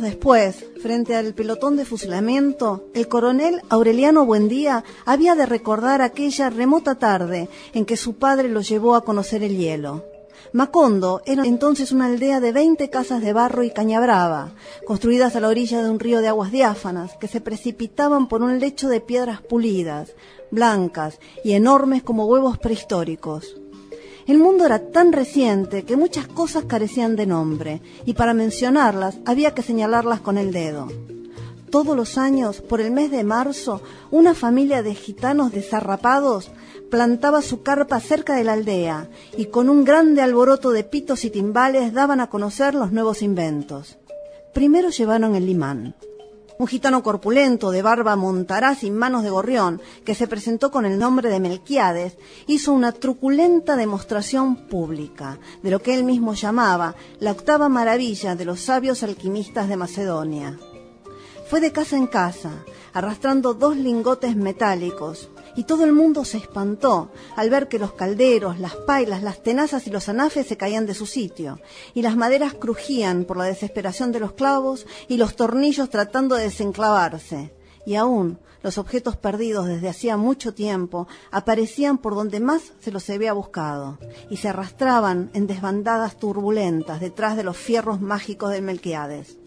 después, frente al pelotón de fusilamiento, el coronel Aureliano Buendía había de recordar aquella remota tarde en que su padre lo llevó a conocer el hielo. Macondo era entonces una aldea de 20 casas de barro y caña brava, construidas a la orilla de un río de aguas diáfanas que se precipitaban por un lecho de piedras pulidas, blancas y enormes como huevos prehistóricos. El mundo era tan reciente que muchas cosas carecían de nombre, y para mencionarlas había que señalarlas con el dedo. Todos los años, por el mes de marzo, una familia de gitanos desarrapados plantaba su carpa cerca de la aldea y con un grande alboroto de pitos y timbales daban a conocer los nuevos inventos. Primero llevaron el limán, un gitano corpulento, de barba montaraz y manos de gorrión, que se presentó con el nombre de Melquiades, hizo una truculenta demostración pública de lo que él mismo llamaba la octava maravilla de los sabios alquimistas de Macedonia. Fue de casa en casa, arrastrando dos lingotes metálicos, y todo el mundo se espantó al ver que los calderos, las pailas, las tenazas y los anafes se caían de su sitio, y las maderas crujían por la desesperación de los clavos y los tornillos tratando de desenclavarse. Y aún los objetos perdidos desde hacía mucho tiempo aparecían por donde más se los había buscado, y se arrastraban en desbandadas turbulentas detrás de los fierros mágicos de Melquiades.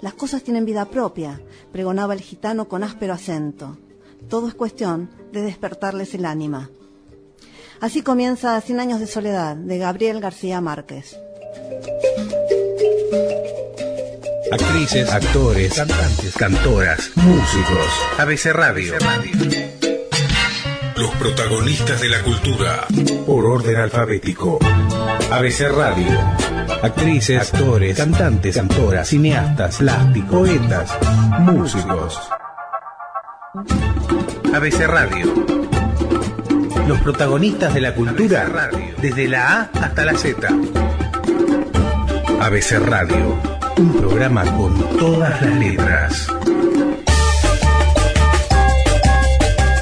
Las cosas tienen vida propia, pregonaba el gitano con áspero acento. Todo es cuestión de despertarles el ánima. Así comienza Cien años de soledad de Gabriel García Márquez. Actrices, actores, cantantes, cantoras, músicos. ABC Radio. Los protagonistas de la cultura. Por orden alfabético. ABC Radio. Actrices, actores, cantantes, cantoras, cineastas, plásticos, poetas, músicos. ABC Radio. Los protagonistas de la cultura desde la A hasta la Z. ABC Radio, un programa con todas las letras.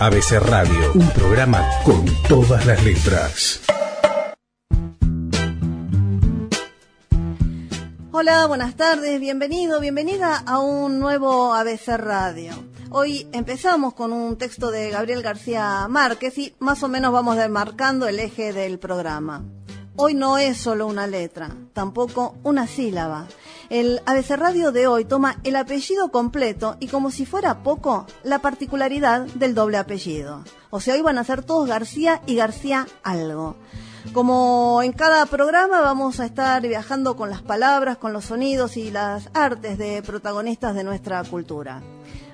ABC Radio, un programa con todas las letras. Hola, buenas tardes, bienvenido, bienvenida a un nuevo ABC Radio. Hoy empezamos con un texto de Gabriel García Márquez y más o menos vamos demarcando el eje del programa. Hoy no es solo una letra, tampoco una sílaba. El ABC Radio de hoy toma el apellido completo y como si fuera poco, la particularidad del doble apellido. O sea, hoy van a ser todos García y García algo. Como en cada programa vamos a estar viajando con las palabras, con los sonidos y las artes de protagonistas de nuestra cultura.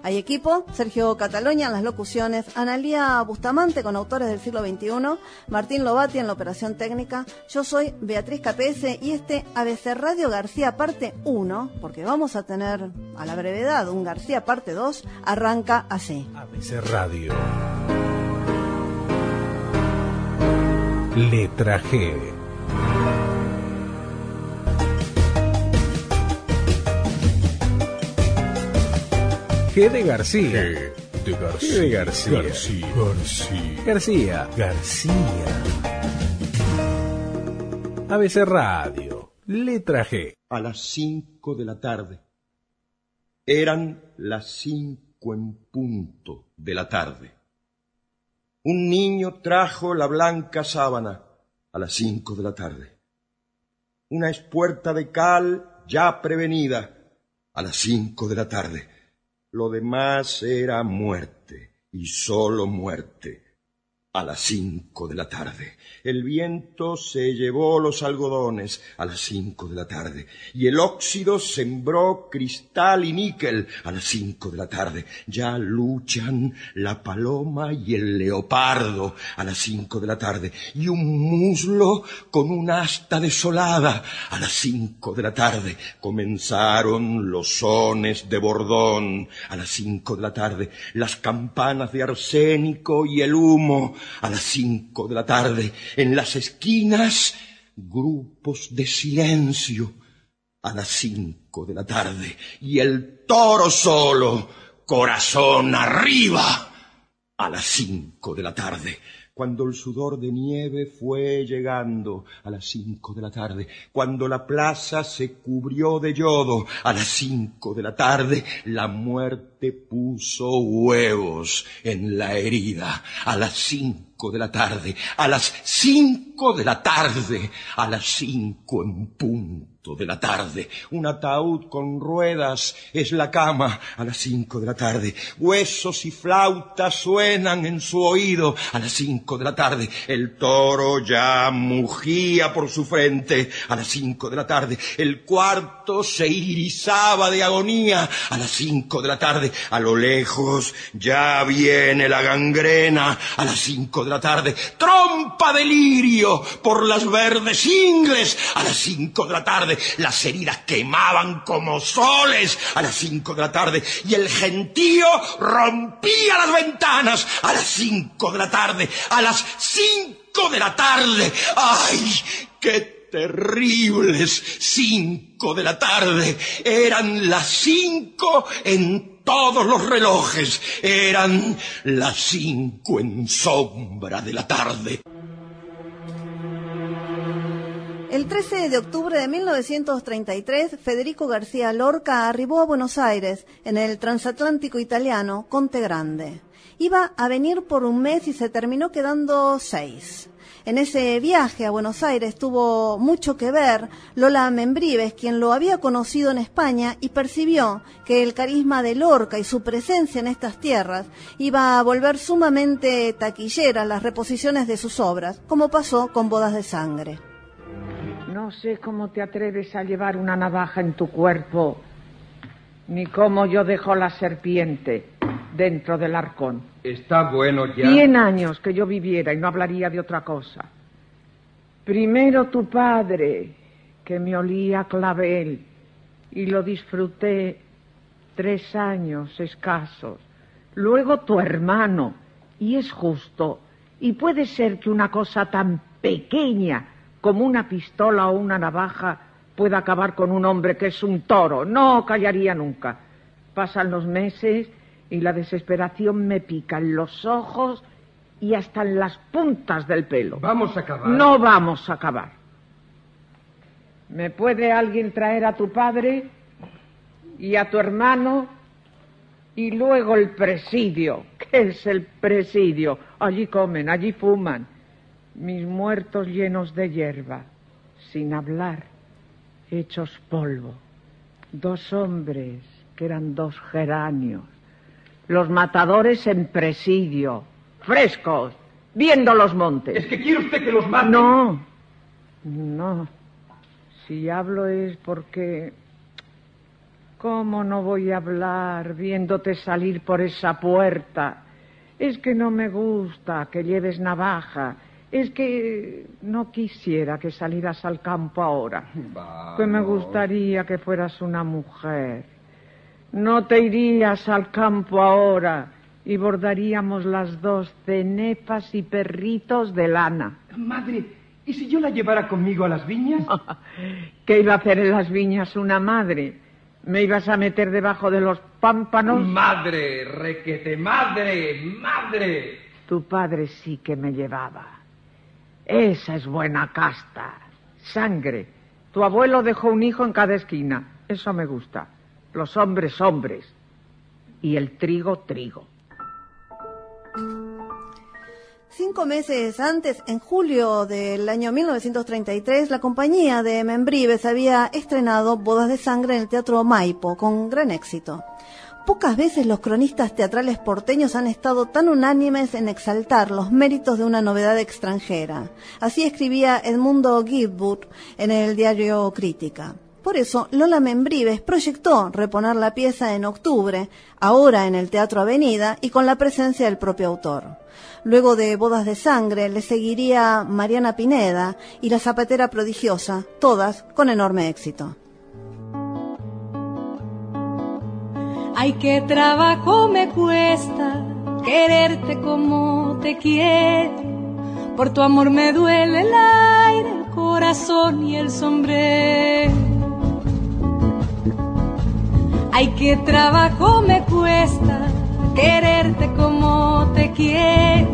Hay equipo, Sergio Cataloña en las locuciones, Analía Bustamante con autores del siglo XXI, Martín Lobati en la operación técnica, yo soy Beatriz Capese y este ABC Radio García parte 1, porque vamos a tener a la brevedad un García parte 2, arranca así. ABC Radio. Letra G. G de García. G de García. G de García. García. García. García. García. ABC Radio. Letra G. a las cinco de la tarde. Eran las cinco en punto de la tarde. Un niño trajo la blanca sábana a las cinco de la tarde. Una espuerta de cal ya prevenida a las cinco de la tarde. Lo demás era muerte y solo muerte a las cinco de la tarde. El viento se llevó los algodones a las cinco de la tarde y el óxido sembró cristal y níquel a las cinco de la tarde. Ya luchan la paloma y el leopardo a las cinco de la tarde y un muslo con un asta desolada a las cinco de la tarde. Comenzaron los sones de bordón a las cinco de la tarde, las campanas de arsénico y el humo a las cinco de la tarde, en las esquinas grupos de silencio. A las cinco de la tarde, y el toro solo, corazón arriba, a las cinco de la tarde, cuando el sudor de nieve fue llegando. A las cinco de la tarde, cuando la plaza se cubrió de yodo. A las cinco de la tarde, la muerte puso huevos en la herida a las cinco de la tarde, a las cinco de la tarde, a las cinco en punto de la tarde. Un ataúd con ruedas es la cama a las cinco de la tarde. Huesos y flautas suenan en su oído a las cinco de la tarde. El toro ya mugía por su frente a las cinco de la tarde. El cuarto se irisaba de agonía a las cinco de la tarde. A lo lejos ya viene la gangrena a las cinco de la tarde. Trompa de lirio por las verdes ingles a las cinco de la tarde las heridas quemaban como soles a las cinco de la tarde y el gentío rompía las ventanas a las cinco de la tarde, a las cinco de la tarde. ¡Ay! ¡Qué terribles cinco de la tarde! Eran las cinco en todos los relojes. Eran las cinco en sombra de la tarde. El 13 de octubre de 1933, Federico García Lorca arribó a Buenos Aires en el transatlántico italiano Conte Grande. Iba a venir por un mes y se terminó quedando seis. En ese viaje a Buenos Aires tuvo mucho que ver Lola Membrives, quien lo había conocido en España y percibió que el carisma de Lorca y su presencia en estas tierras iba a volver sumamente taquilleras las reposiciones de sus obras, como pasó con Bodas de Sangre. No sé cómo te atreves a llevar una navaja en tu cuerpo, ni cómo yo dejo la serpiente dentro del arcón. Está bueno ya. Cien años que yo viviera y no hablaría de otra cosa. Primero tu padre, que me olía clavel, y lo disfruté tres años escasos. Luego tu hermano, y es justo, y puede ser que una cosa tan pequeña como una pistola o una navaja pueda acabar con un hombre que es un toro. No callaría nunca. Pasan los meses y la desesperación me pica en los ojos y hasta en las puntas del pelo. Vamos a acabar. No vamos a acabar. ¿Me puede alguien traer a tu padre y a tu hermano y luego el presidio? ¿Qué es el presidio? Allí comen, allí fuman mis muertos llenos de hierba, sin hablar, hechos polvo, dos hombres que eran dos geranios, los matadores en presidio, frescos, viendo los montes. ¿Es que quiere usted que los mate? No, no. Si hablo es porque... ¿Cómo no voy a hablar viéndote salir por esa puerta? Es que no me gusta que lleves navaja es que no quisiera que salieras al campo ahora. Que me gustaría que fueras una mujer. No te irías al campo ahora y bordaríamos las dos cenefas y perritos de lana. Madre, ¿y si yo la llevara conmigo a las viñas? ¿Qué iba a hacer en las viñas una madre? ¿Me ibas a meter debajo de los pámpanos? Madre, requete, madre, madre. Tu padre sí que me llevaba. Esa es buena casta. Sangre. Tu abuelo dejó un hijo en cada esquina. Eso me gusta. Los hombres, hombres. Y el trigo, trigo. Cinco meses antes, en julio del año 1933, la compañía de Membrives había estrenado Bodas de Sangre en el Teatro Maipo, con gran éxito. Pocas veces los cronistas teatrales porteños han estado tan unánimes en exaltar los méritos de una novedad extranjera. Así escribía Edmundo Gibbwood en el diario Crítica. Por eso, Lola Membrives proyectó reponer la pieza en octubre, ahora en el Teatro Avenida y con la presencia del propio autor. Luego de Bodas de Sangre le seguiría Mariana Pineda y La Zapatera Prodigiosa, todas con enorme éxito. Ay, qué trabajo me cuesta quererte como te quiero. Por tu amor me duele el aire, el corazón y el sombrero. Ay, qué trabajo me cuesta quererte como te quiero.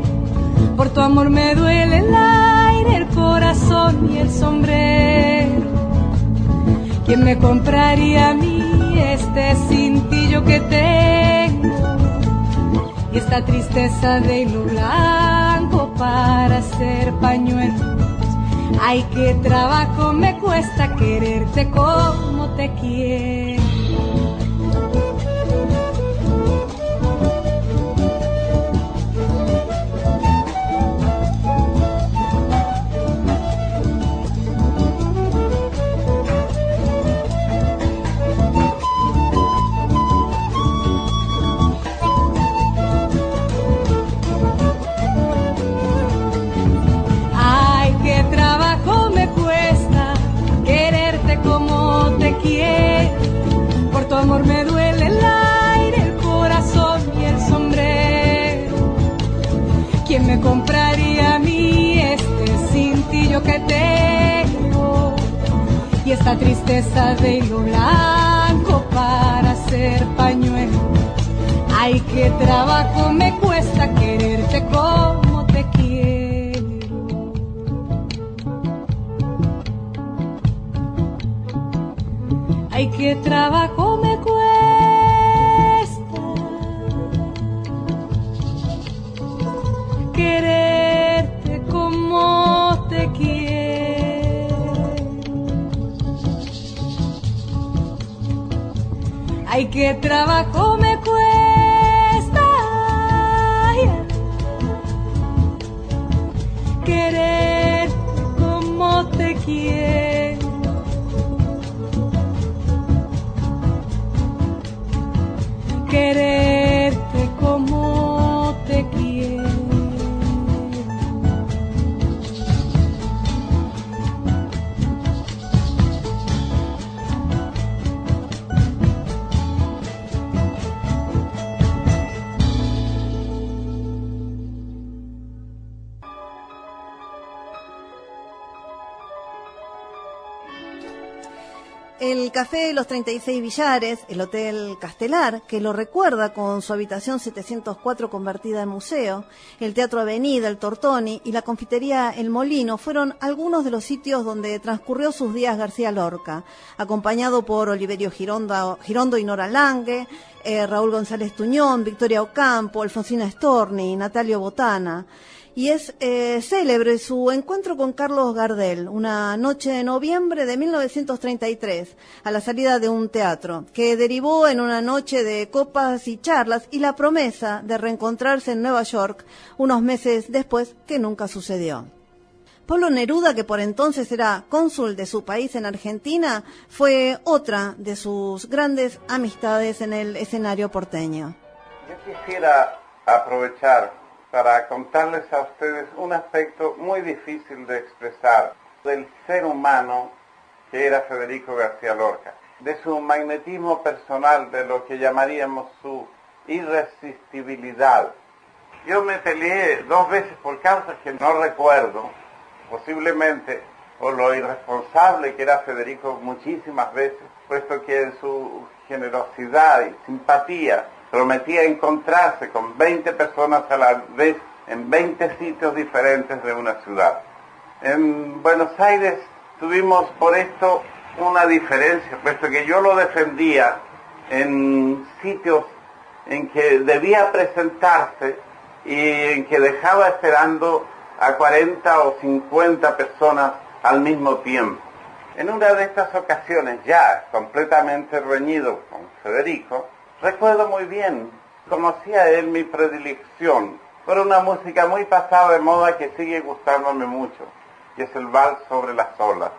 Por tu amor me duele el aire, el corazón y el sombrero. ¿Quién me compraría a mí este cintillo que tengo? Y esta tristeza de hilo blanco para hacer pañuelos. Ay, qué trabajo me cuesta quererte como te quiero. Esta tristeza de hilo blanco para hacer pañuelo. Ay, qué trabajo me cuesta quererte como te quiero. Ay, qué trabajo Ay, qué Café Los 36 Villares, el Hotel Castelar, que lo recuerda con su habitación 704 convertida en museo, el Teatro Avenida, el Tortoni y la confitería El Molino fueron algunos de los sitios donde transcurrió sus días García Lorca, acompañado por Oliverio Girondo, Girondo y Nora Lange, eh, Raúl González Tuñón, Victoria Ocampo, Alfonsina Storni, Natalio Botana. Y es eh, célebre su encuentro con Carlos Gardel, una noche de noviembre de 1933, a la salida de un teatro, que derivó en una noche de copas y charlas y la promesa de reencontrarse en Nueva York unos meses después, que nunca sucedió. Pablo Neruda, que por entonces era cónsul de su país en Argentina, fue otra de sus grandes amistades en el escenario porteño. Yo quisiera aprovechar para contarles a ustedes un aspecto muy difícil de expresar del ser humano que era Federico García Lorca, de su magnetismo personal, de lo que llamaríamos su irresistibilidad. Yo me peleé dos veces por causas que no recuerdo, posiblemente por lo irresponsable que era Federico muchísimas veces, puesto que en su generosidad y simpatía prometía encontrarse con 20 personas a la vez en 20 sitios diferentes de una ciudad. En Buenos Aires tuvimos por esto una diferencia, puesto que yo lo defendía en sitios en que debía presentarse y en que dejaba esperando a 40 o 50 personas al mismo tiempo. En una de estas ocasiones, ya completamente reñido con Federico, recuerdo muy bien, conocía él mi predilección por una música muy pasada de moda que sigue gustándome mucho, que es el vals sobre las olas.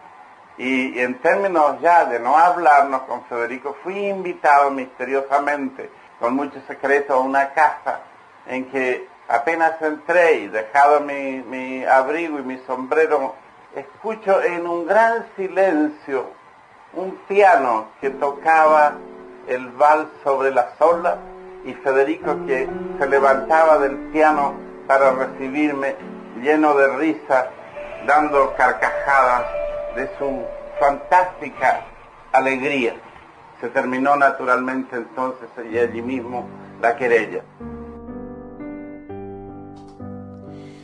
Y, en términos ya de no hablarnos con Federico, fui invitado misteriosamente, con mucho secreto, a una casa en que apenas entré y dejado mi, mi abrigo y mi sombrero, escucho en un gran silencio un piano que tocaba el vals sobre las olas y Federico que se levantaba del piano para recibirme lleno de risa, dando carcajadas de su fantástica alegría. Se terminó naturalmente entonces y allí mismo la querella.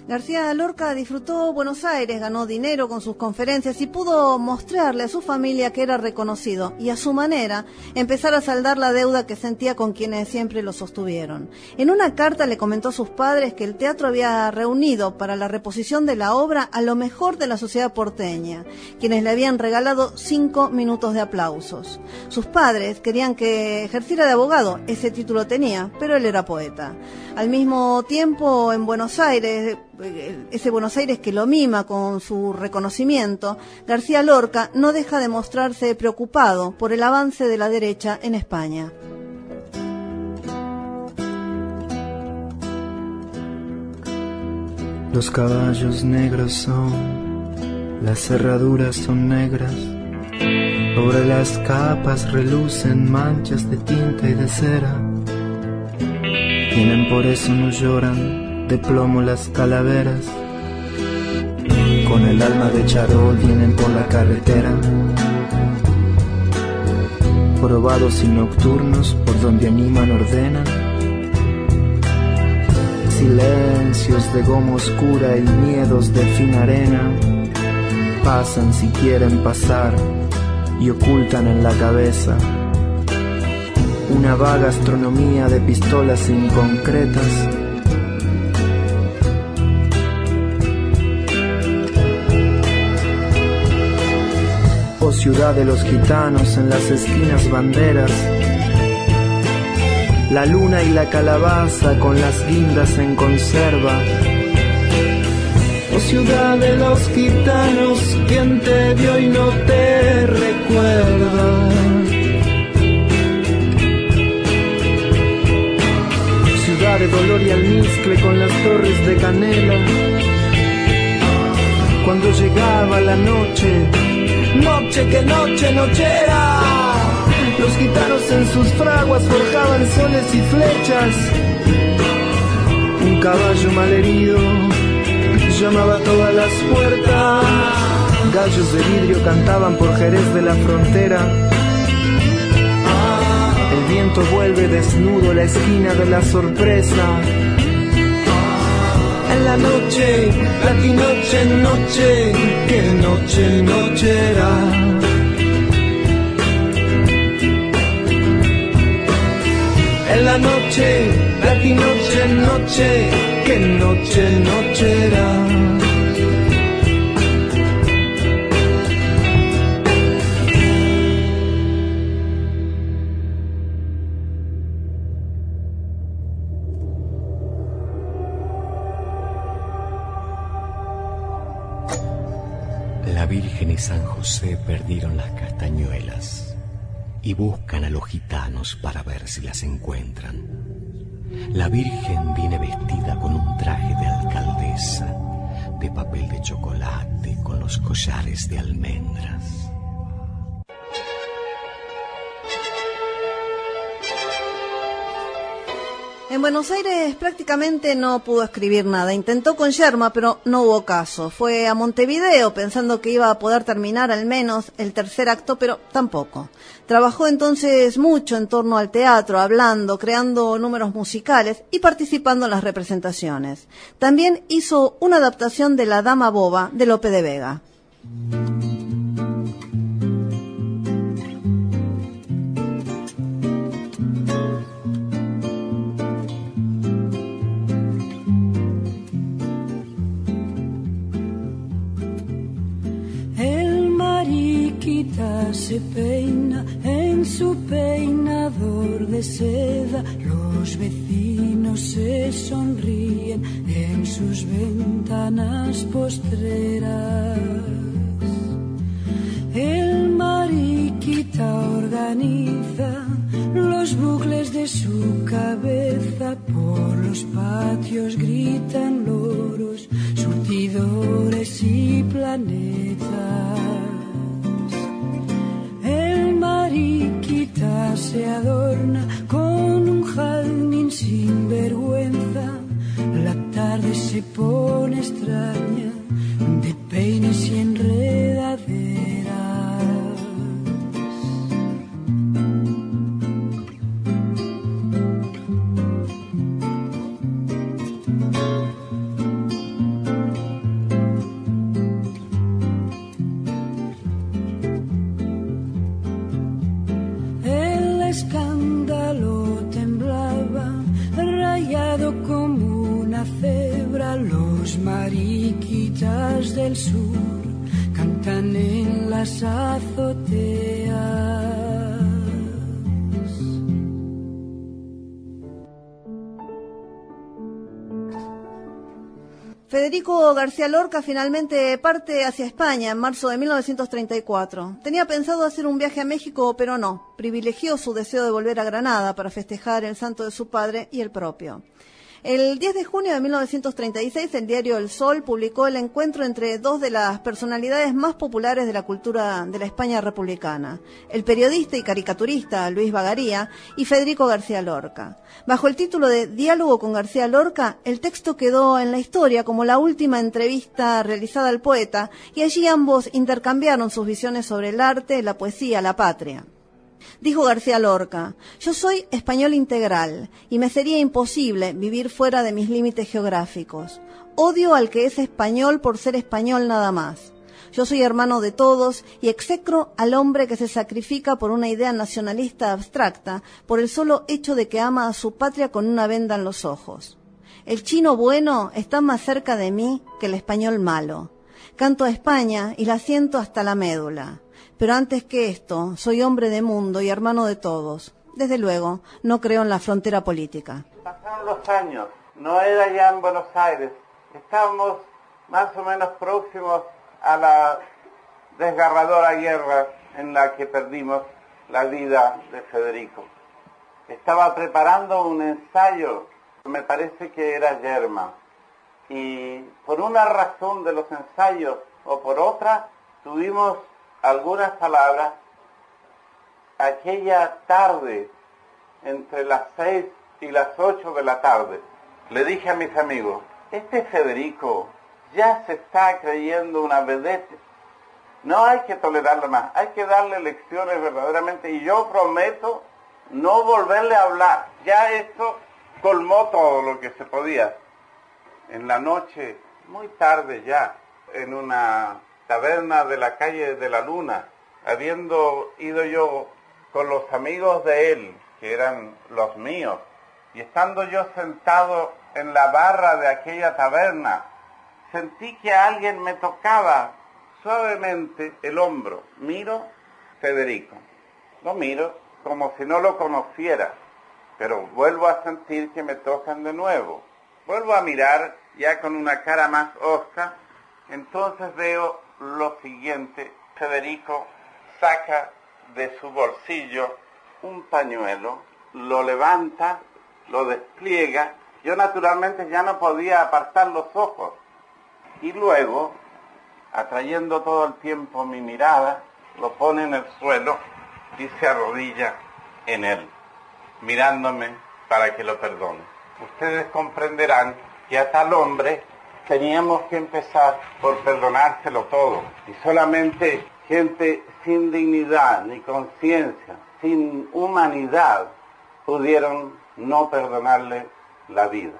García Lorca disfrutó Buenos Aires, ganó dinero con sus conferencias y pudo mostrarle a su familia que era reconocido y a su manera empezar a saldar la deuda que sentía con quienes siempre lo sostuvieron. En una carta le comentó a sus padres que el teatro había reunido para la reposición de la obra a lo mejor de la sociedad porteña, quienes le habían regalado cinco minutos de aplausos. Sus padres querían que ejerciera de abogado, ese título tenía, pero él era poeta. Al mismo tiempo, en Buenos Aires, ese Buenos Aires que lo mima con su reconocimiento, García Lorca no deja de mostrarse preocupado por el avance de la derecha en España. Los caballos negros son, las cerraduras son negras, sobre las capas relucen manchas de tinta y de cera. Tienen por eso no lloran de plomo las calaveras. Con el alma de charol vienen por la carretera. Probados y nocturnos por donde animan ordenan. Silencios de goma oscura y miedos de fina arena. Pasan si quieren pasar y ocultan en la cabeza una vaga astronomía de pistolas inconcretas ciudad de los gitanos en las esquinas banderas. La luna y la calabaza con las guindas en conserva. Oh ciudad de los gitanos, quien te vio y no te recuerda. Ciudad de dolor y almizcle con las torres de canela. Cuando llegaba la noche, noche que noche nochera. Los gitanos en sus fraguas forjaban soles y flechas. Un caballo malherido llamaba a todas las puertas. Gallos de vidrio cantaban por Jerez de la frontera. El viento vuelve desnudo la esquina de la sorpresa en la noche, la noche, noche, que noche, noche era. En la noche, la noche, noche, que noche, noche era. San José perdieron las castañuelas y buscan a los gitanos para ver si las encuentran. La Virgen viene vestida con un traje de alcaldesa, de papel de chocolate con los collares de almendras. En Buenos Aires prácticamente no pudo escribir nada. Intentó con Yerma, pero no hubo caso. Fue a Montevideo pensando que iba a poder terminar al menos el tercer acto, pero tampoco. Trabajó entonces mucho en torno al teatro, hablando, creando números musicales y participando en las representaciones. También hizo una adaptación de La Dama Boba de Lope de Vega. Se peina en su peinador de seda. Los vecinos se sonríen en sus ventanas postreras. El mariquita organiza los bucles de su cabeza. Por los patios gritan loros, surtidores y planetas. Mariquita se adorna con un jardín sin vergüenza. La tarde se pone extraña García Lorca finalmente parte hacia España en marzo de 1934. Tenía pensado hacer un viaje a México, pero no. Privilegió su deseo de volver a Granada para festejar el santo de su padre y el propio. El 10 de junio de 1936, el diario El Sol publicó el encuentro entre dos de las personalidades más populares de la cultura de la España republicana, el periodista y caricaturista Luis Bagaría y Federico García Lorca. Bajo el título de Diálogo con García Lorca, el texto quedó en la historia como la última entrevista realizada al poeta y allí ambos intercambiaron sus visiones sobre el arte, la poesía, la patria. Dijo García Lorca, yo soy español integral y me sería imposible vivir fuera de mis límites geográficos. Odio al que es español por ser español nada más. Yo soy hermano de todos y execro al hombre que se sacrifica por una idea nacionalista abstracta por el solo hecho de que ama a su patria con una venda en los ojos. El chino bueno está más cerca de mí que el español malo. Canto a España y la siento hasta la médula. Pero antes que esto, soy hombre de mundo y hermano de todos. Desde luego, no creo en la frontera política. Pasaron los años, no era ya en Buenos Aires, estábamos más o menos próximos a la desgarradora guerra en la que perdimos la vida de Federico. Estaba preparando un ensayo, me parece que era Yerma, y por una razón de los ensayos o por otra, tuvimos algunas palabras aquella tarde entre las seis y las ocho de la tarde. Le dije a mis amigos, este Federico ya se está creyendo una vedette. No hay que tolerarlo más, hay que darle lecciones verdaderamente y yo prometo no volverle a hablar. Ya esto colmó todo lo que se podía. En la noche, muy tarde ya, en una taberna de la calle de la Luna, habiendo ido yo con los amigos de él, que eran los míos, y estando yo sentado en la barra de aquella taberna, sentí que alguien me tocaba suavemente el hombro. Miro Federico. Lo miro como si no lo conociera, pero vuelvo a sentir que me tocan de nuevo. Vuelvo a mirar ya con una cara más hosca, entonces veo lo siguiente. Federico saca de su bolsillo un pañuelo, lo levanta, lo despliega. Yo naturalmente ya no podía apartar los ojos. Y luego, atrayendo todo el tiempo mi mirada, lo pone en el suelo y se arrodilla en él, mirándome para que lo perdone. Ustedes comprenderán que a tal hombre teníamos que empezar por perdonárselo todo. Y solamente gente sin dignidad ni conciencia, sin humanidad, pudieron no perdonarle la vida.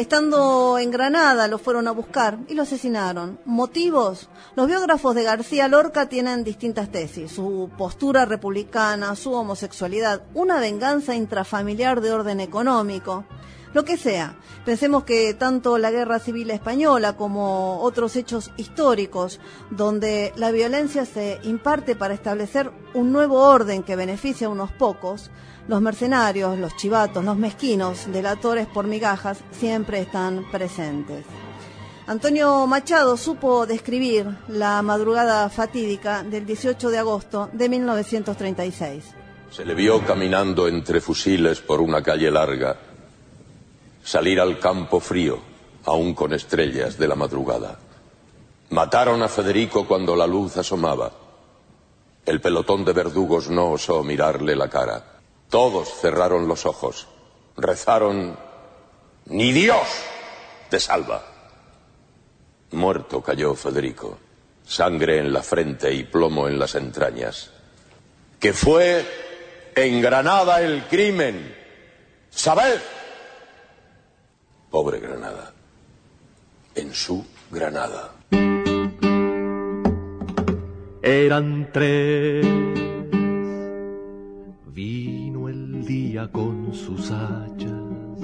Estando en Granada lo fueron a buscar y lo asesinaron. ¿Motivos? Los biógrafos de García Lorca tienen distintas tesis. Su postura republicana, su homosexualidad, una venganza intrafamiliar de orden económico. Lo que sea. Pensemos que tanto la guerra civil española como otros hechos históricos donde la violencia se imparte para establecer un nuevo orden que beneficia a unos pocos, los mercenarios, los chivatos, los mezquinos, delatores por migajas, siempre están presentes. Antonio Machado supo describir la madrugada fatídica del 18 de agosto de 1936. Se le vio caminando entre fusiles por una calle larga, salir al campo frío, aún con estrellas de la madrugada. Mataron a Federico cuando la luz asomaba. El pelotón de verdugos no osó mirarle la cara. Todos cerraron los ojos, rezaron, ni Dios te salva. Muerto cayó Federico, sangre en la frente y plomo en las entrañas. Que fue en Granada el crimen. ¿Sabed? Pobre Granada. En su Granada. Eran tres. Día con sus hachas.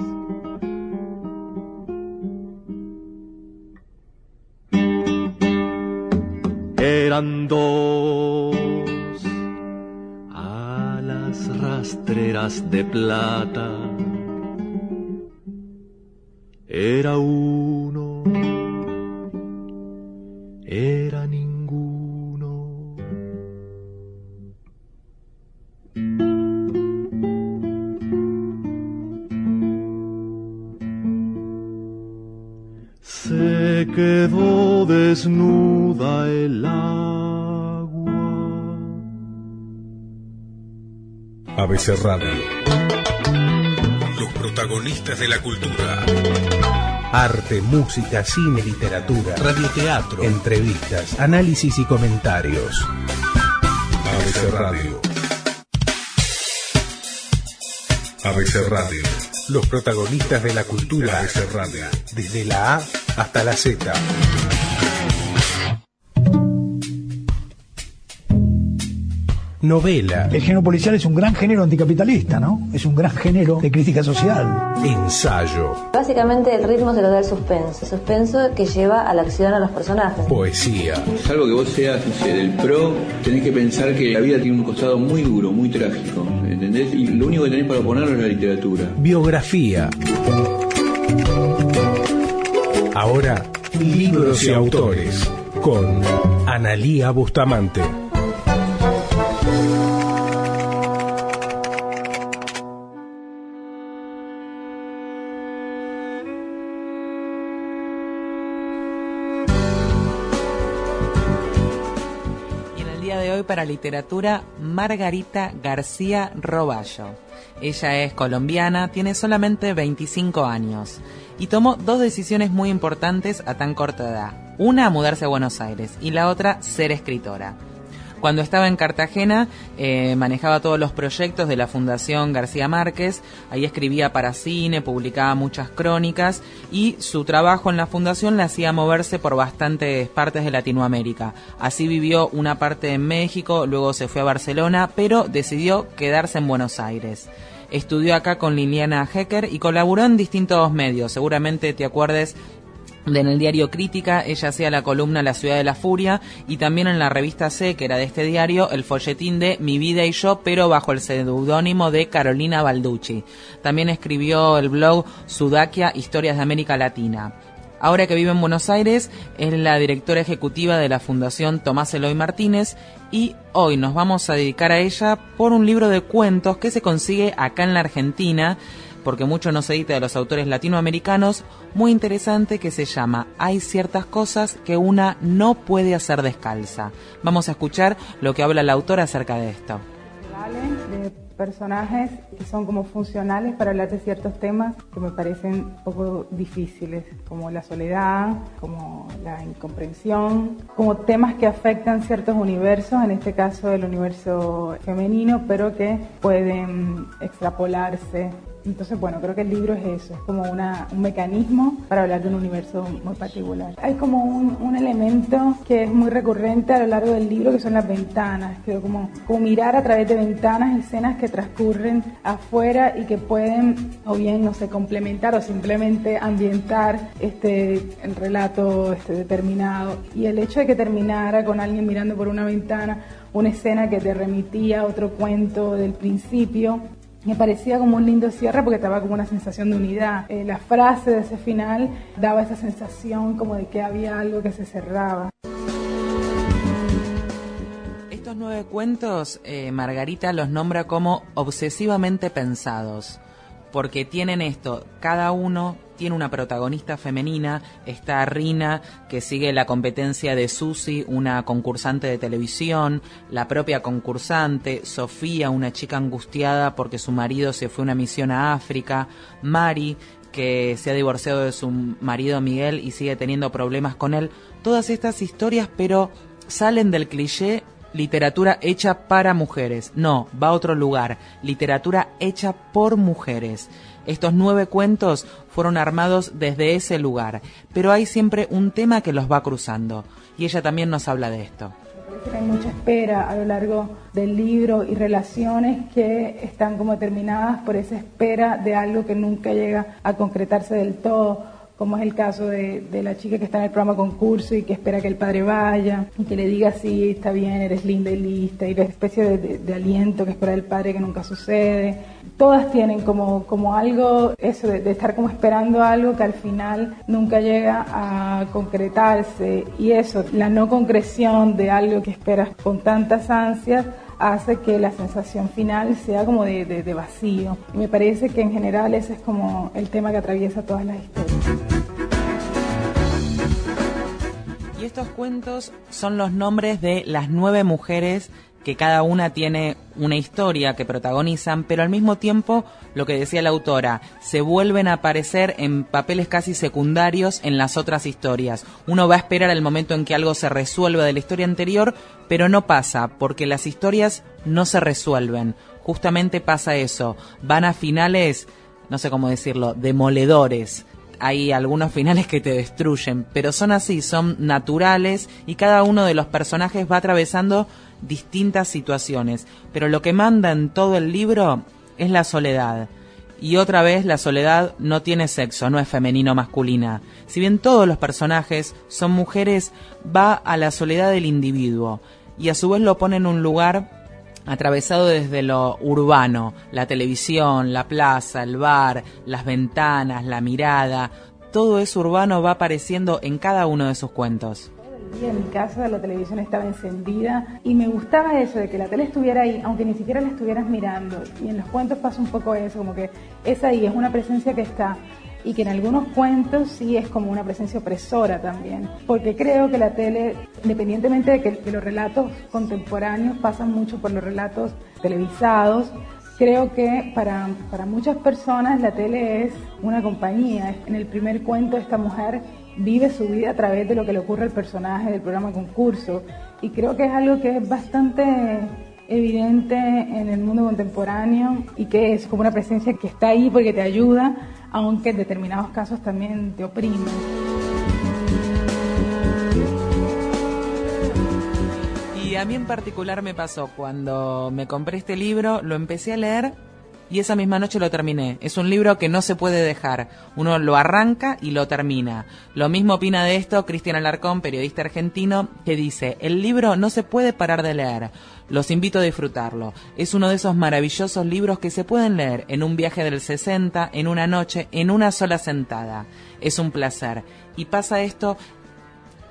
Eran dos alas rastreras de plata. Era uno, Radio. Los protagonistas de la cultura. Arte, música, cine, literatura, radioteatro, entrevistas, análisis y comentarios. ABC Radio. ABC Radio. Los protagonistas de la cultura ABC Radio. Desde la A hasta la Z. Novela. El género policial es un gran género anticapitalista, ¿no? Es un gran género de crítica social. Ensayo. Básicamente el ritmo se lo da el suspenso. El suspenso que lleva a la acción a los personajes. Poesía. Salvo que vos seas no sé, del pro, tenés que pensar que la vida tiene un costado muy duro, muy trágico. ¿Entendés? Y lo único que tenés para ponerlo es la literatura. Biografía. Ahora, libros y autores. Con Analía Bustamante. Para literatura, Margarita García Roballo. Ella es colombiana, tiene solamente 25 años y tomó dos decisiones muy importantes a tan corta edad. Una, mudarse a Buenos Aires y la otra, ser escritora. Cuando estaba en Cartagena eh, manejaba todos los proyectos de la Fundación García Márquez, ahí escribía para cine, publicaba muchas crónicas y su trabajo en la fundación le hacía moverse por bastantes partes de Latinoamérica. Así vivió una parte en México, luego se fue a Barcelona, pero decidió quedarse en Buenos Aires. Estudió acá con Liliana Hecker y colaboró en distintos medios. Seguramente te acuerdes de en el diario Crítica, ella hacía la columna La Ciudad de la Furia y también en la revista C, que era de este diario, el folletín de Mi vida y yo, pero bajo el seudónimo de Carolina Balducci. También escribió el blog Sudakia, Historias de América Latina. Ahora que vive en Buenos Aires, es la directora ejecutiva de la Fundación Tomás Eloy Martínez y hoy nos vamos a dedicar a ella por un libro de cuentos que se consigue acá en la Argentina porque mucho no se edita de los autores latinoamericanos, muy interesante que se llama Hay ciertas cosas que una no puede hacer descalza. Vamos a escuchar lo que habla la autora acerca de esto. de personajes que son como funcionales para hablar de ciertos temas que me parecen un poco difíciles, como la soledad, como la incomprensión, como temas que afectan ciertos universos, en este caso el universo femenino, pero que pueden extrapolarse entonces, bueno, creo que el libro es eso, es como una, un mecanismo para hablar de un universo muy particular. Hay como un, un, elemento que es muy recurrente a lo largo del libro, que son las ventanas. Creo como, como mirar a través de ventanas escenas que transcurren afuera y que pueden, o bien, no sé, complementar o simplemente ambientar este, el relato este, determinado. Y el hecho de que terminara con alguien mirando por una ventana, una escena que te remitía a otro cuento del principio, me parecía como un lindo cierre porque estaba como una sensación de unidad. Eh, la frase de ese final daba esa sensación como de que había algo que se cerraba. Estos nueve cuentos, eh, Margarita los nombra como obsesivamente pensados, porque tienen esto, cada uno tiene una protagonista femenina, está Rina, que sigue la competencia de Susi, una concursante de televisión, la propia concursante, Sofía, una chica angustiada porque su marido se fue a una misión a África, Mari, que se ha divorciado de su marido Miguel y sigue teniendo problemas con él. Todas estas historias, pero salen del cliché literatura hecha para mujeres. No, va a otro lugar. Literatura hecha por mujeres. Estos nueve cuentos fueron armados desde ese lugar, pero hay siempre un tema que los va cruzando, y ella también nos habla de esto. Hay mucha espera a lo largo del libro y relaciones que están como determinadas por esa espera de algo que nunca llega a concretarse del todo como es el caso de, la chica que está en el programa concurso y que espera que el padre vaya y que le diga sí, está bien, eres linda y lista, y la especie de, aliento que espera el padre que nunca sucede. Todas tienen como, como algo, eso de, estar como esperando algo que al final nunca llega a concretarse y eso, la no concreción de algo que esperas con tantas ansias hace que la sensación final sea como de, vacío. Y me parece que en general ese es como el tema que atraviesa todas las historias. Estos cuentos son los nombres de las nueve mujeres que cada una tiene una historia que protagonizan, pero al mismo tiempo, lo que decía la autora, se vuelven a aparecer en papeles casi secundarios en las otras historias. Uno va a esperar el momento en que algo se resuelva de la historia anterior, pero no pasa, porque las historias no se resuelven. Justamente pasa eso. Van a finales, no sé cómo decirlo, demoledores hay algunos finales que te destruyen, pero son así, son naturales y cada uno de los personajes va atravesando distintas situaciones, pero lo que manda en todo el libro es la soledad. Y otra vez la soledad no tiene sexo, no es femenino o masculina. Si bien todos los personajes son mujeres, va a la soledad del individuo y a su vez lo pone en un lugar atravesado desde lo urbano, la televisión, la plaza, el bar, las ventanas, la mirada, todo eso urbano va apareciendo en cada uno de sus cuentos en mi casa la televisión estaba encendida y me gustaba eso de que la tele estuviera ahí, aunque ni siquiera la estuvieras mirando. Y en los cuentos pasa un poco eso, como que es ahí, es una presencia que está y que en algunos cuentos sí es como una presencia opresora también, porque creo que la tele, independientemente de que, los relatos contemporáneos pasan mucho por los relatos televisados, creo que para, para muchas personas la tele es una compañía. En el primer cuento esta mujer vive su vida a través de lo que le ocurre al personaje del programa concurso. Y creo que es algo que es bastante evidente en el mundo contemporáneo y que es como una presencia que está ahí porque te ayuda, aunque en determinados casos también te oprime. Y a mí en particular me pasó cuando me compré este libro, lo empecé a leer y esa misma noche lo terminé. Es un libro que no se puede dejar. Uno lo arranca y lo termina. Lo mismo opina de esto Cristian Alarcón, periodista argentino, que dice, el libro no se puede parar de leer. Los invito a disfrutarlo. Es uno de esos maravillosos libros que se pueden leer en un viaje del 60, en una noche, en una sola sentada. Es un placer. Y pasa esto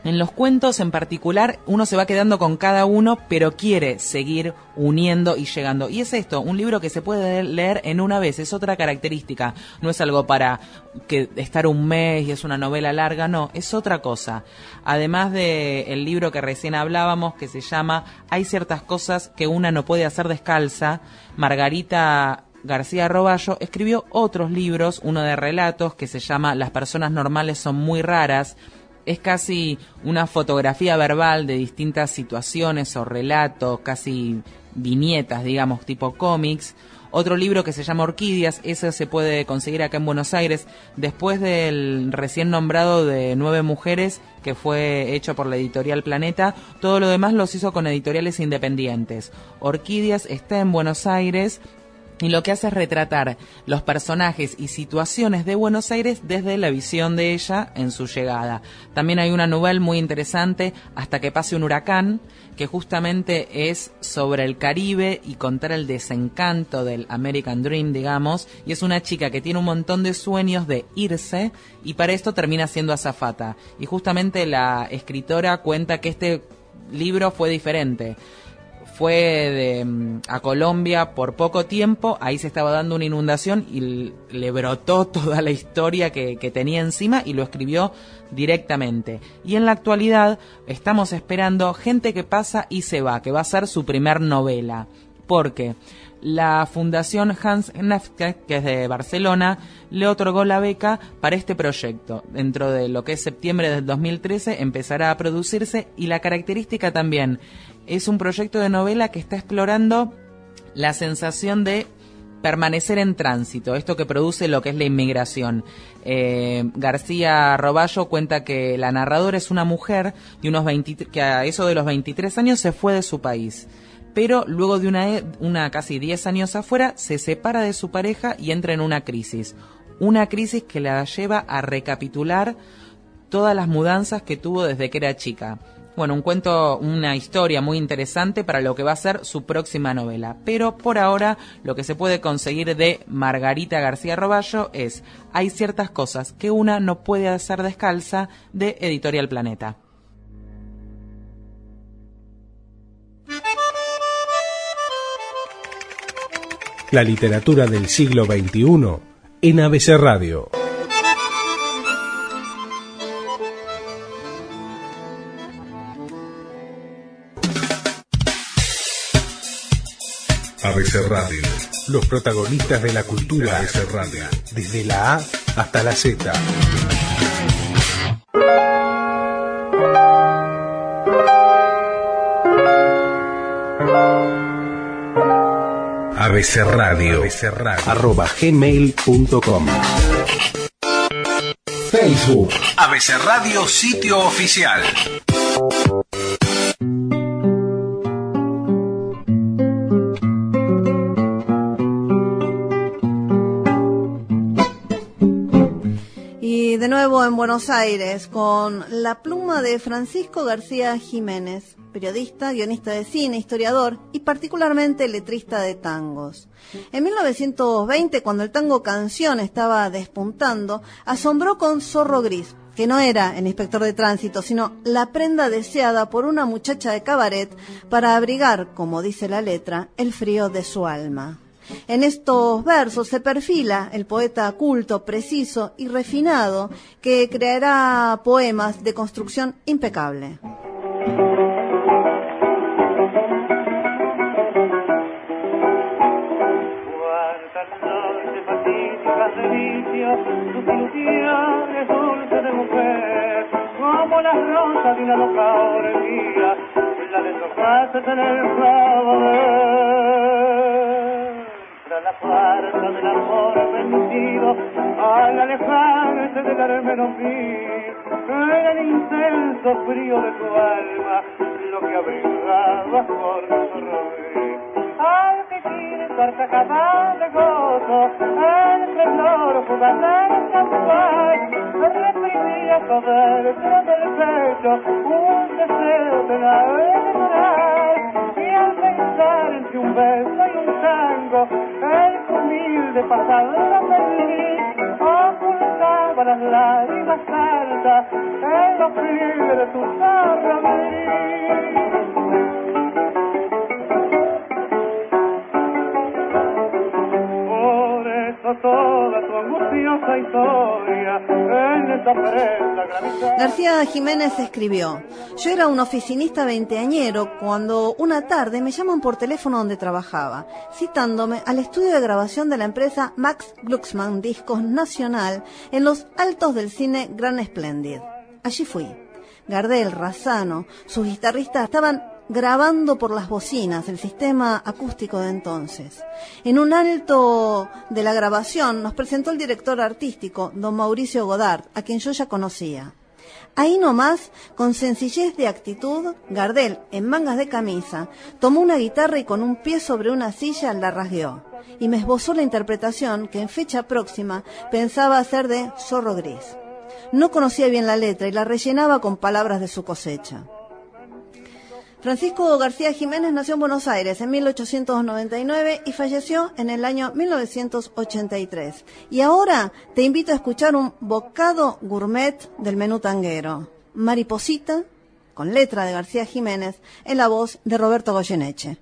en los cuentos en particular uno se va quedando con cada uno, pero quiere seguir uniendo y llegando. Y es esto, un libro que se puede leer en una vez, es otra característica. No es algo para que estar un mes y es una novela larga, no, es otra cosa. Además de el libro que recién hablábamos que se llama Hay ciertas cosas que una no puede hacer descalza, Margarita García Roballo escribió otros libros, uno de relatos que se llama Las personas normales son muy raras, es casi una fotografía verbal de distintas situaciones o relatos, casi viñetas, digamos, tipo cómics. Otro libro que se llama Orquídeas, ese se puede conseguir acá en Buenos Aires, después del recién nombrado de Nueve Mujeres, que fue hecho por la editorial Planeta, todo lo demás los hizo con editoriales independientes. Orquídeas está en Buenos Aires, y lo que hace es retratar los personajes y situaciones de Buenos Aires desde la visión de ella en su llegada. También hay una novela muy interesante, Hasta que pase un huracán, que justamente es sobre el Caribe y contar el desencanto del American Dream, digamos, y es una chica que tiene un montón de sueños de irse y para esto termina siendo azafata. Y justamente la escritora cuenta que este libro fue diferente fue de, mm, a Colombia por poco tiempo, ahí se estaba dando una inundación y le brotó toda la historia que, tenía encima y lo escribió directamente. Y en la actualidad estamos esperando Gente que pasa y se va, que va a ser su primer novela. Porque la Fundación Hans Nefke, que es de Barcelona, le otorgó la beca para este proyecto. Dentro de lo que es septiembre del 2013 empezará a producirse y la característica también es un proyecto de novela que está explorando la sensación de permanecer en tránsito, esto que produce lo que es la inmigración. Eh, García Roballo cuenta que la narradora es una mujer de unos que a eso de los 23 años se fue de su país pero luego de una, una casi 10 años afuera se separa de su pareja y entra en una crisis. Una crisis que la lleva a recapitular todas las mudanzas que tuvo desde que era chica. Bueno, un cuento, una historia muy interesante para lo que va a ser su próxima novela. Pero por ahora lo que se puede conseguir de Margarita García Roballo es Hay ciertas cosas que una no puede hacer descalza de Editorial Planeta. La literatura del siglo XXI en ABC Radio. ABC Radio. Los protagonistas de la cultura ABC Radio. Desde la A hasta la Z. abcradio, arroba gmail.com Facebook ABC Radio Sitio Oficial Buenos Aires con la pluma de Francisco García Jiménez periodista, guionista de cine, historiador y particularmente letrista de tangos. En 1920, cuando el tango canción estaba despuntando, asombró con Zorro Gris, que no era el inspector de tránsito, sino la prenda deseada por una muchacha de cabaret para abrigar, como dice la letra, el frío de su alma. En estos versos se perfila el poeta culto, preciso y refinado que creará poemas de construcción impecable. Fuerza del amor vencido, al alejarse del armero era el intenso frío de tu alma, lo que abrigaba por su al que quiere carcajada de gozo, el temblor jugador sensual, reprimía dentro del pecho un deseo de la enamorar, y al pensar entre un beso y un el humilde pasado feliz, ocultaba las lágrimas altas en los pies de tu zorro García Jiménez escribió, yo era un oficinista veinteañero cuando una tarde me llaman por teléfono donde trabajaba, citándome al estudio de grabación de la empresa Max Glucksmann Discos Nacional en los altos del cine Gran Splendid. Allí fui. Gardel, Razano, sus guitarristas estaban grabando por las bocinas, el sistema acústico de entonces. En un alto de la grabación nos presentó el director artístico, don Mauricio Godard, a quien yo ya conocía. Ahí nomás, con sencillez de actitud, Gardel, en mangas de camisa, tomó una guitarra y con un pie sobre una silla la rasgueó. Y me esbozó la interpretación que en fecha próxima pensaba hacer de Zorro Gris. No conocía bien la letra y la rellenaba con palabras de su cosecha. Francisco García Jiménez nació en Buenos Aires en 1899 y falleció en el año 1983. Y ahora te invito a escuchar un bocado gourmet del menú tanguero. Mariposita, con letra de García Jiménez, en la voz de Roberto Goyeneche.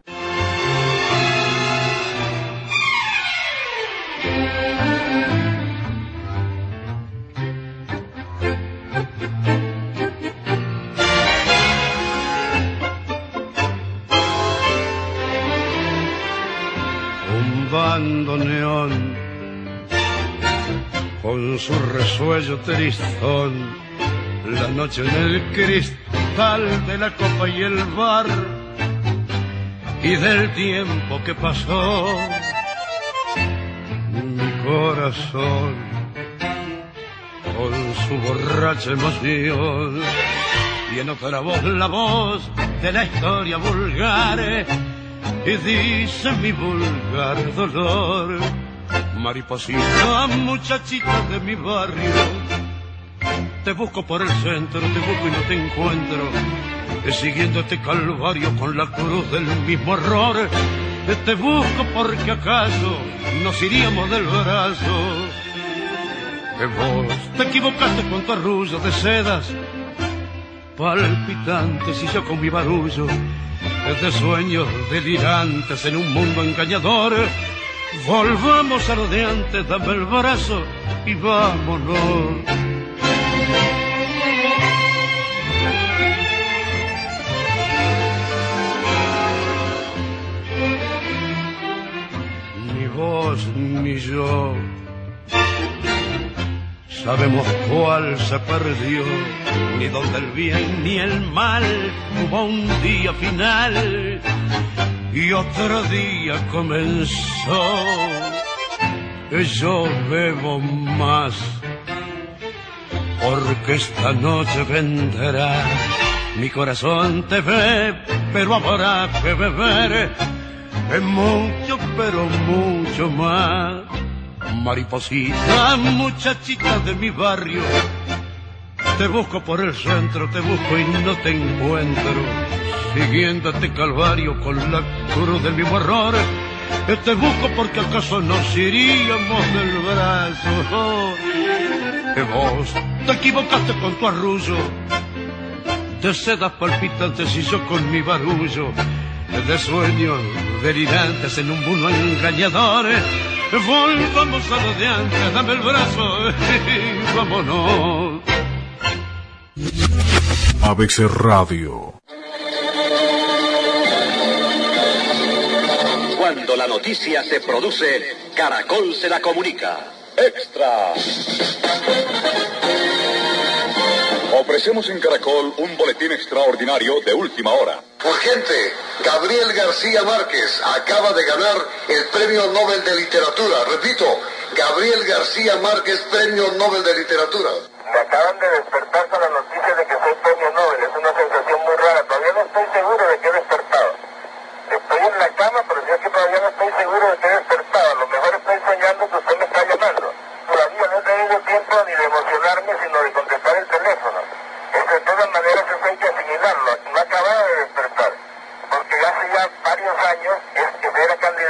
Con su resuello tristón, la noche en el cristal de la copa y el bar y del tiempo que pasó. corazón con su borracha emoción y en otra voz la voz de la historia vulgar y dice mi vulgar dolor mariposita. Muchachita de mi barrio te busco por el centro te busco y no te encuentro. Siguiendo este calvario con la cruz del mismo error te busco porque acaso nos iríamos del brazo. Que vos. Te equivocaste con tu arrullo de sedas palpitantes y yo con mi barullo de sueños delirantes en un mundo engañador volvamos a lo de antes dame el brazo y vámonos. Ni vos ni yo sabemos cuál se perdió, ni dónde el bien ni el mal. Hubo un día final y otro día comenzó. Yo bebo más porque esta noche vendrá. Mi corazón te ve, pero habrá que beber mucho, pero mucho más mariposita, muchachita de mi barrio. Te busco por el centro, te busco y no te encuentro. Siguiendo este calvario con la cruz del mismo error. Te busco porque acaso nos iríamos del brazo. Que vos te equivocaste con tu arrullo. De sedas palpitantes y yo con mi barullo. De sueños delirantes en un mundo engañador Volvamos a lo de dame el brazo vámonos. ABC Radio. La noticia se produce, Caracol se la comunica. Extra. Ofrecemos en Caracol un boletín extraordinario de última hora. Urgente, Gabriel García Márquez acaba de ganar el Premio Nobel de Literatura. Repito, Gabriel García Márquez, Premio Nobel de Literatura. Me acaban de despertar con la noticia de que soy Premio Nobel. Es una sensación muy rara. Todavía no estoy seguro de que he despertado. Estoy en la cama, pero yo que todavía no estoy seguro de que he despertado. A lo mejor estoy soñando que usted me está llamando. Todavía no he tenido tiempo ni de emocionarme, sino de contestar el teléfono. Es de todas maneras eso hay que asimilarlo. No acababa de despertar. Porque hace ya varios años es que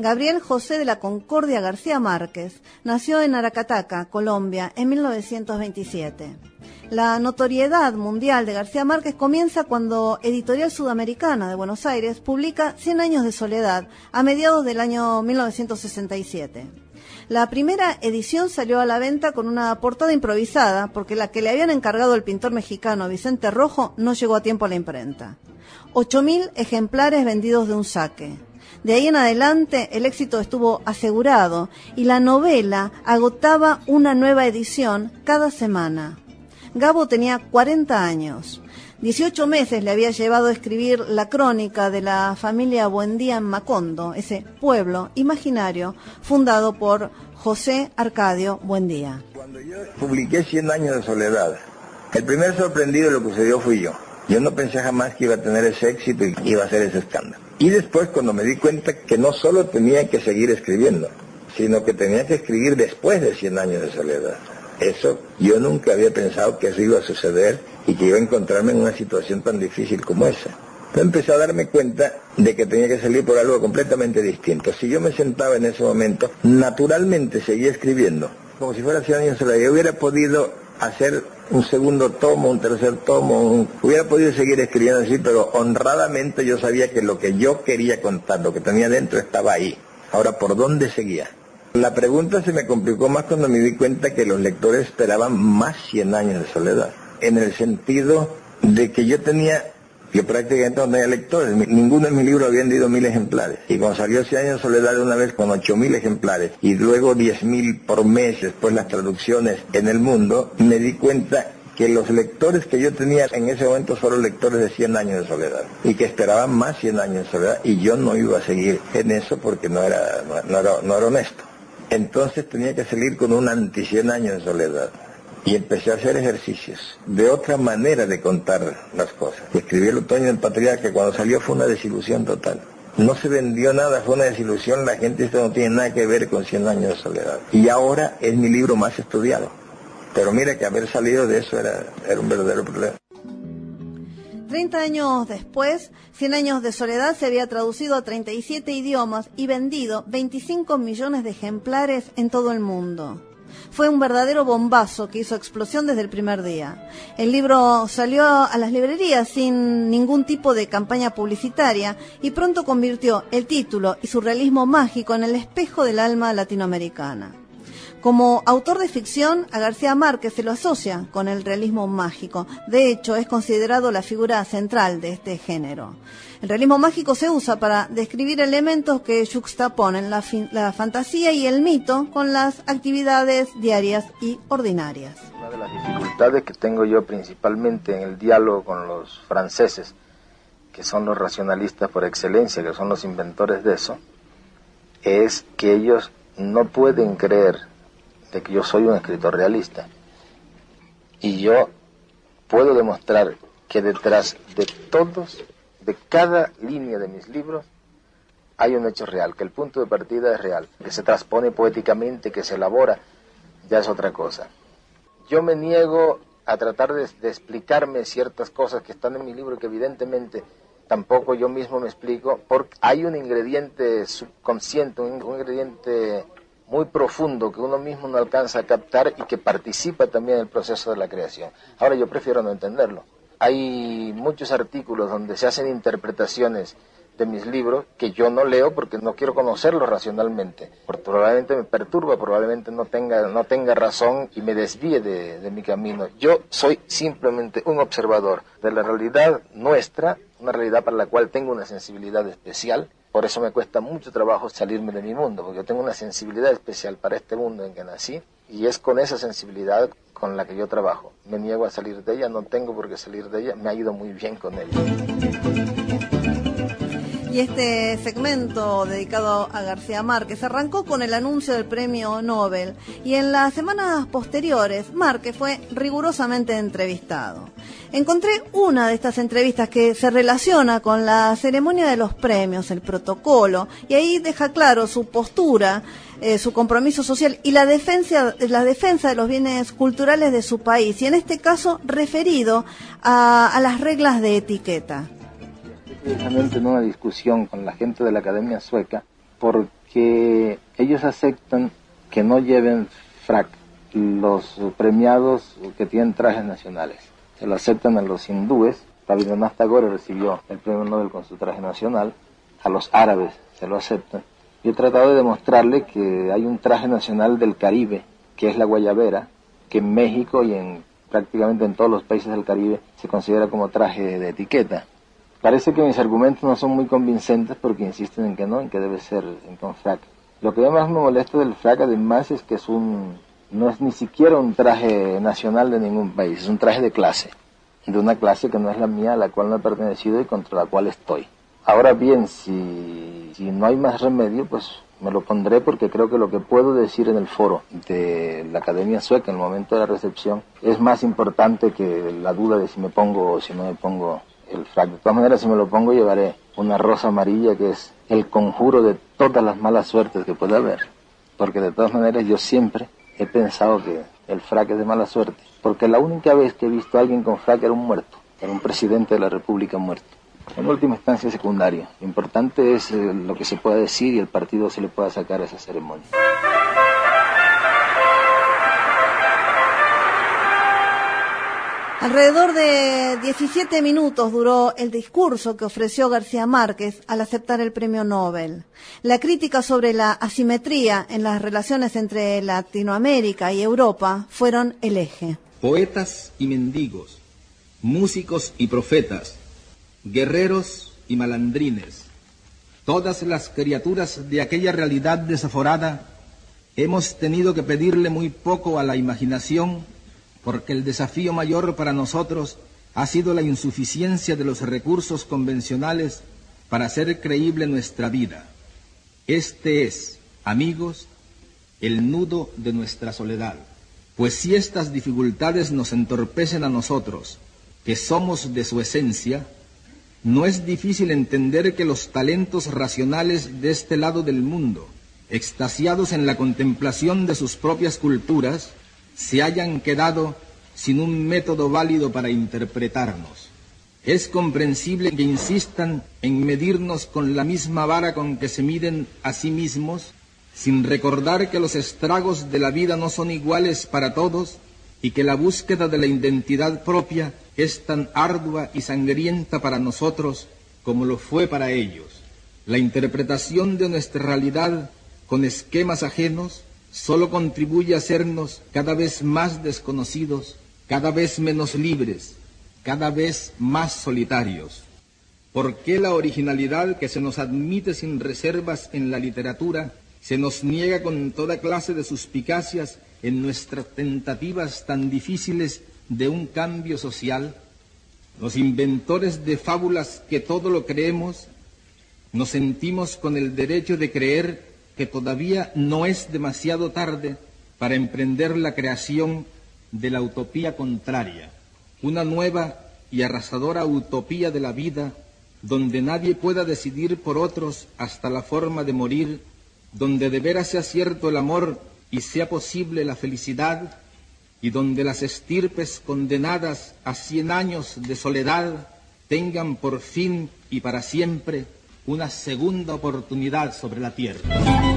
Gabriel José de la Concordia García Márquez nació en Aracataca, Colombia, en 1927. La notoriedad mundial de García Márquez comienza cuando Editorial Sudamericana de Buenos Aires publica Cien años de soledad a mediados del año 1967. La primera edición salió a la venta con una portada improvisada porque la que le habían encargado el pintor mexicano Vicente Rojo no llegó a tiempo a la imprenta. 8.000 ejemplares vendidos de un saque. De ahí en adelante el éxito estuvo asegurado y la novela agotaba una nueva edición cada semana. Gabo tenía 40 años. 18 meses le había llevado a escribir la crónica de la familia Buendía en Macondo, ese pueblo imaginario fundado por José Arcadio Buendía. Publiqué 100 años de soledad. El primer sorprendido de lo que sucedió fui yo. Yo no pensé jamás que iba a tener ese éxito y iba a ser ese escándalo. Y después cuando me di cuenta que no solo tenía que seguir escribiendo, sino que tenía que escribir después de 100 años de soledad. Eso yo nunca había pensado que eso iba a suceder y que iba a encontrarme en una situación tan difícil como esa. Yo empecé a darme cuenta de que tenía que salir por algo completamente distinto. Si yo me sentaba en ese momento, naturalmente seguía escribiendo, como si fuera 100 años de soledad. Yo hubiera podido hacer un segundo tomo, un tercer tomo, un... hubiera podido seguir escribiendo así, pero honradamente yo sabía que lo que yo quería contar, lo que tenía dentro estaba ahí. Ahora, ¿por dónde seguía? La pregunta se me complicó más cuando me di cuenta que los lectores esperaban más 100 años de soledad, en el sentido de que yo tenía Yo prácticamente no tenía lectores, ninguno de mis libros había vendido mil ejemplares. Y cuando salió años de soledad una vez con ocho mil ejemplares y luego diez mil por mes después las traducciones en el mundo, me di cuenta que los lectores que yo tenía en ese momento fueron lectores de 100 años de soledad y que esperaban más 100 años de soledad y yo no iba a seguir en eso porque no era, no, no era, no era honesto. Entonces tenía que salir con un anti 100 años de soledad y empecé a hacer ejercicios de otra manera de contar las cosas. Escribí El otoño del patriarca cuando salió fue una desilusión total. No se vendió nada, fue una desilusión, la gente esto no tiene nada que ver con 100 años de soledad. Y ahora es mi libro más estudiado. Pero mira que haber salido de eso era, era un verdadero problema. 30 años después, Cien años de soledad se había traducido a 37 idiomas y vendido 25 millones de ejemplares en todo el mundo. Fue un verdadero bombazo que hizo explosión desde el primer día. El libro salió a las librerías sin ningún tipo de campaña publicitaria y pronto convirtió el título y su realismo mágico en el espejo del alma latinoamericana. Como autor de ficción, a García Márquez se lo asocia con el realismo mágico. De hecho, es considerado la figura central de este género. El realismo mágico se usa para describir elementos que juxtaponen la, la fantasía y el mito con las actividades diarias y ordinarias. Una de las dificultades que tengo yo principalmente en el diálogo con los franceses, que son los racionalistas por excelencia, que son los inventores de eso, es que ellos no pueden creer de que yo soy un escritor realista. Y yo puedo demostrar que detrás de todos, de cada línea de mis libros, hay un hecho real, que el punto de partida es real, que se transpone poéticamente, que se elabora, ya es otra cosa. Yo me niego a tratar de, explicarme ciertas cosas que están en mi libro que evidentemente tampoco yo mismo me explico, porque hay un ingrediente subconsciente, un ingrediente muy profundo que uno mismo no alcanza a captar y que participa también en el proceso de la creación. Ahora yo prefiero no entenderlo. Hay muchos artículos donde se hacen interpretaciones de mis libros que yo no leo porque no quiero conocerlos racionalmente. Porque probablemente me perturba, probablemente no tenga, no tenga razón y me desvíe de, de mi camino. Yo soy simplemente un observador de la realidad nuestra, una realidad para la cual tengo una sensibilidad especial. Por eso me cuesta mucho trabajo salirme de mi mundo, porque yo tengo una sensibilidad especial para este mundo en que nací y es con esa sensibilidad con la que yo trabajo. Me niego a salir de ella, no tengo por qué salir de ella, me ha ido muy bien con ella. Y este segmento dedicado a García Márquez arrancó con el anuncio del premio Nobel y en las semanas posteriores Márquez fue rigurosamente entrevistado. Encontré una de estas entrevistas que se relaciona con la ceremonia de los premios, el protocolo, y ahí deja claro su postura, eh, su compromiso social y la defensa, la defensa de los bienes culturales de su país, y en este caso referido a, a las reglas de etiqueta precisamente en una discusión con la gente de la Academia Sueca porque ellos aceptan que no lleven frac los premiados que tienen trajes nacionales. Se lo aceptan a los hindúes. Rabindranath Tagore recibió el premio Nobel con su traje nacional. A los árabes se lo aceptan. Yo he tratado de demostrarle que hay un traje nacional del Caribe, que es la guayabera, que en México y en prácticamente en todos los países del Caribe se considera como traje de etiqueta. Parece que mis argumentos no son muy convincentes porque insisten en que no, en que debe ser en con frac. Lo que más me molesta del frac además es que es un, no es ni siquiera un traje nacional de ningún país, es un traje de clase, de una clase que no es la mía, a la cual no he pertenecido y contra la cual estoy. Ahora bien, si, si no hay más remedio, pues me lo pondré porque creo que lo que puedo decir en el foro de la Academia Sueca en el momento de la recepción es más importante que la duda de si me pongo o si no me pongo el frac. De todas maneras, si me lo pongo, llevaré una rosa amarilla que es el conjuro de todas las malas suertes que pueda haber. Porque de todas maneras, yo siempre he pensado que el frac es de mala suerte. Porque la única vez que he visto a alguien con frac era un muerto, era un presidente de la República muerto. En última instancia, secundario. Lo importante es eh, lo que se pueda decir y el partido se le pueda sacar a esa ceremonia. Alrededor de 17 minutos duró el discurso que ofreció García Márquez al aceptar el premio Nobel. La crítica sobre la asimetría en las relaciones entre Latinoamérica y Europa fueron el eje. Poetas y mendigos, músicos y profetas, guerreros y malandrines, todas las criaturas de aquella realidad desaforada, hemos tenido que pedirle muy poco a la imaginación porque el desafío mayor para nosotros ha sido la insuficiencia de los recursos convencionales para hacer creíble nuestra vida. Este es, amigos, el nudo de nuestra soledad. Pues si estas dificultades nos entorpecen a nosotros, que somos de su esencia, no es difícil entender que los talentos racionales de este lado del mundo, extasiados en la contemplación de sus propias culturas, se hayan quedado sin un método válido para interpretarnos. Es comprensible que insistan en medirnos con la misma vara con que se miden a sí mismos sin recordar que los estragos de la vida no son iguales para todos y que la búsqueda de la identidad propia es tan ardua y sangrienta para nosotros como lo fue para ellos. La interpretación de nuestra realidad con esquemas ajenos solo contribuye a hacernos cada vez más desconocidos, cada vez menos libres, cada vez más solitarios. ¿Por qué la originalidad que se nos admite sin reservas en la literatura se nos niega con toda clase de suspicacias en nuestras tentativas tan difíciles de un cambio social, los inventores de fábulas que todo lo creemos, nos sentimos con el derecho de creer que todavía no es demasiado tarde para emprender la creación de la utopía contraria, una nueva y arrasadora utopía de la vida donde nadie pueda decidir por otros hasta la forma de morir donde de veras sea cierto el amor y sea posible la felicidad, y donde las estirpes condenadas a cien años de soledad tengan por fin y para siempre una segunda oportunidad sobre la tierra.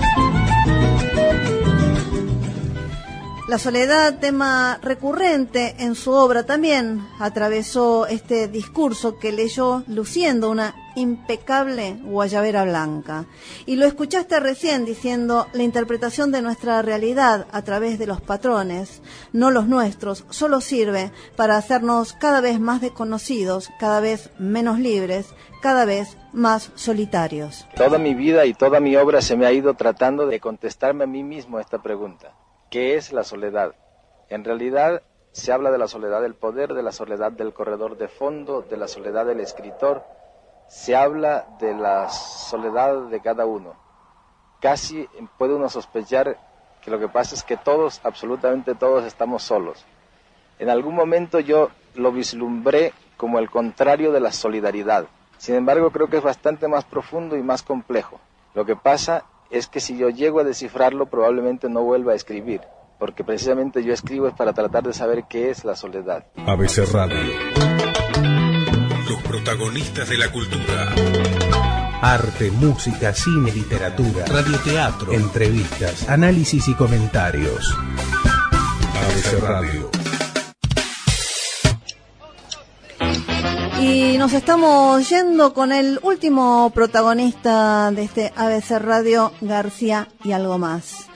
La soledad, tema recurrente en su obra también, atravesó este discurso que leyó luciendo una impecable guayabera blanca. Y lo escuchaste recién diciendo la interpretación de nuestra realidad a través de los patrones, no los nuestros, solo sirve para hacernos cada vez más desconocidos, cada vez menos libres, cada vez más solitarios. Toda mi vida y toda mi obra se me ha ido tratando de contestarme a mí mismo esta pregunta. ¿Qué es la soledad? En realidad se habla de la soledad del poder, de la soledad del corredor de fondo, de la soledad del escritor, se habla de la soledad de cada uno. Casi puede uno sospechar que lo que pasa es que todos, absolutamente todos, estamos solos. En algún momento yo lo vislumbré como el contrario de la solidaridad. Sin embargo, creo que es bastante más profundo y más complejo. Lo que pasa es que si yo llego a descifrarlo probablemente no vuelva a escribir, porque precisamente yo escribo es para tratar de saber qué es la soledad. ABC Radio. Los protagonistas de la cultura. Arte, música, cine, literatura, radioteatro, entrevistas, análisis y comentarios. ABC Radio. Y nos estamos yendo con el último protagonista de este ABC Radio, García y algo más.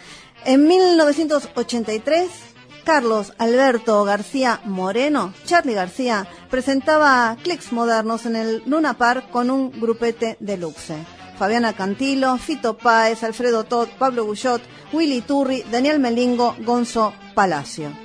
En 1983, Carlos Alberto García Moreno, Charlie García, presentaba clics modernos en el Luna Park con un grupete deluxe. Fabiana Cantilo, Fito Páez, Alfredo Todd, Pablo Bullot, Willy Turri, Daniel Melingo, Gonzo Palacio.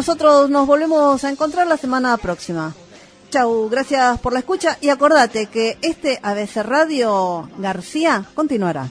nosotros nos volvemos a encontrar la semana próxima. Chau, gracias por la escucha y acordate que este ABC Radio García continuará.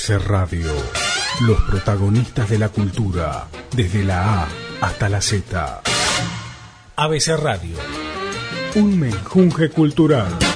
ABC Radio. Los protagonistas de la cultura, desde la A hasta la Z. ABC Radio. Un menjunje cultural.